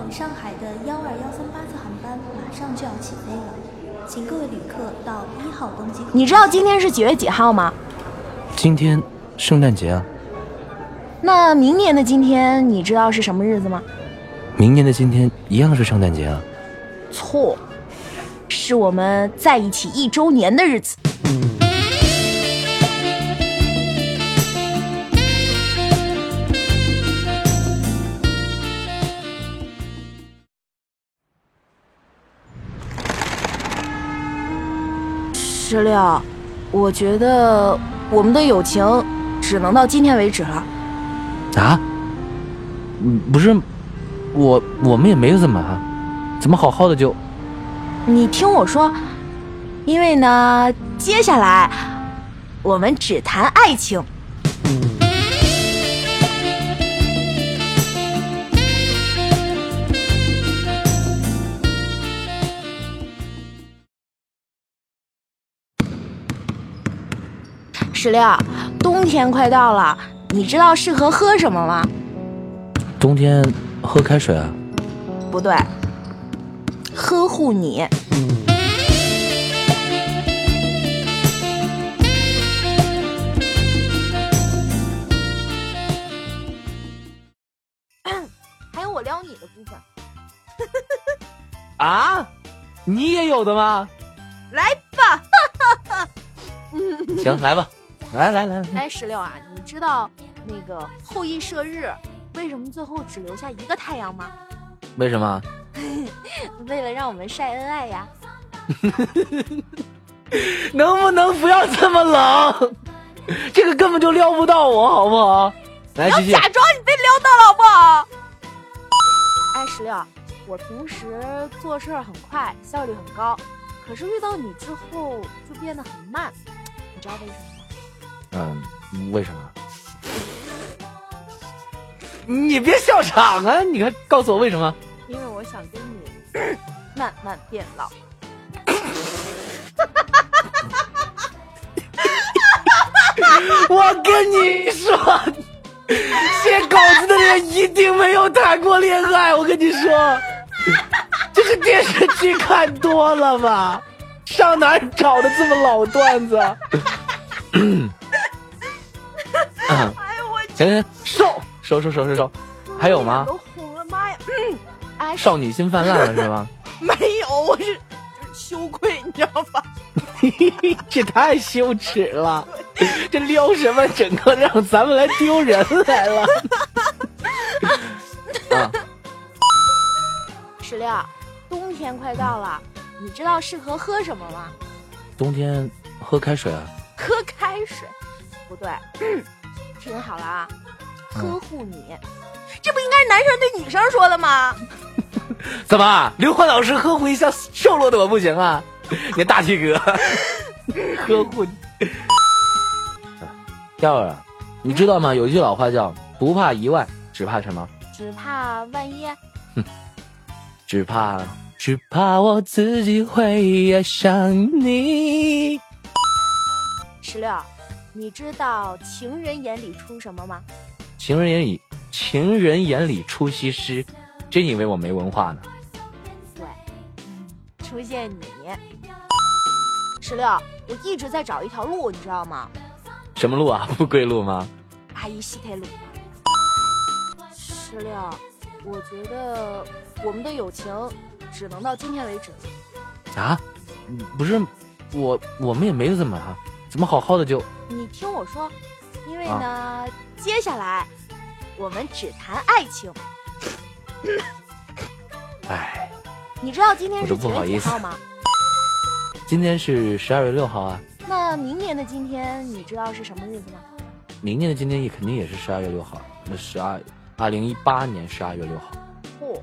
往上海的幺二幺三八次航班马上就要起飞了，请各位旅客到一号登机口。你知道今天是几月几号吗？今天圣诞节啊，那明年的今天你知道是什么日子吗？明年的今天一样是圣诞节啊。错，是我们在一起一周年的日子。石榴，我觉得我们的友情只能到今天为止了。啊？嗯，不是，我我们也没有怎么啊，怎么好好的就……你听我说，因为呢，接下来我们只谈爱情。石榴，冬天快到了，你知道适合喝什么吗？冬天喝开水啊？不对，呵护你。还有我撩你的部分，啊？你也有的吗？来吧。行，来吧，来来来来。哎，石榴啊，你知道那个后羿射日为什么最后只留下一个太阳吗？为什么？为了让我们晒恩爱呀。能不能不要这么冷？这个根本就撩不到我，好不好？来，你要。假装你被撩到了，好不好？哎，石榴，我平时做事儿很快，效率很高，可是遇到你之后就变得很慢，你知道为什么吗？嗯，为什么？你别笑场啊！你看，告诉我为什么？因为我想跟你慢慢变老。我跟你说，写稿子的人一定没有谈过恋爱。我跟你说，这是电视剧看多了吧？上哪儿找的这么老段子？哎呦我行行，收收收收收收，还有吗？都红了，妈呀！哎，少女心泛滥了是吗？没有，我是羞愧，你知道吧？这太羞耻了，这撩什么？整个让咱们来丢人来了。啊，石榴，冬天快到了，你知道适合喝什么吗？冬天喝开水啊？喝开水？不对，听好了啊，呵护你，这不应该是男生对女生说的吗？怎么，刘欢老师呵护一下瘦弱的我不行啊？你大体哥，呵护你。钓儿啊，你知道吗？有一句老话叫“不怕一万，只怕什么？只怕万一。哼只怕只怕我自己会爱上你。”石榴，你知道情人眼里出什么吗？情人眼里，情人眼里出西施，真以为我没文化呢？对，出现你。十六，我一直在找一条路，你知道吗？什么路啊？不归路吗？阿姨西铁路。十六，我觉得我们的友情只能到今天为止。啊？不是，我我们也没怎么啊，怎么好好的就……你听我说，因为呢，啊、接下来我们只谈爱情。哎，你知道今天是几月几号吗？今天是十二月六号啊。那明年的今天你知道是什么日子吗？明年的今天也肯定也是十二月六号，那十二二零一八年十二月六号。不，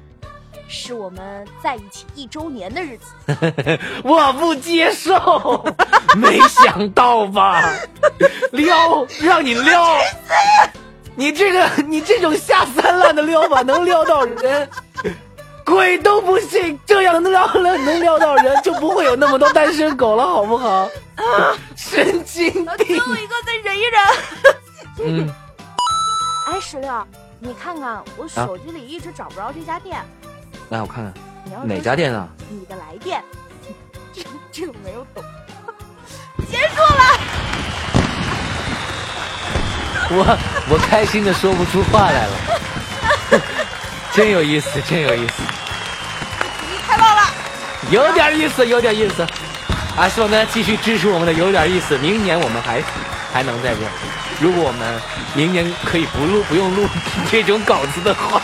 是我们在一起一周年的日子。我不接受，没想到吧？撩，让你撩，你这个你这种下三滥的撩法能撩到人？鬼都不信，这样能撩了能撩到人，就不会有那么多单身狗了，好不好？神经病！最后一个再忍一忍。嗯。哎，石榴，你看看我手机里一直找不着这家店，来，我看看哪家店啊？你的来电，这这个没有懂。我我开心的说不出话来了，真有意思，真有意思。你太棒了，有点意思，有点意思。啊，希望大家继续支持我们的有点意思。明年我们还还能在这儿。如果我们明年可以不录不用录这种稿子的话。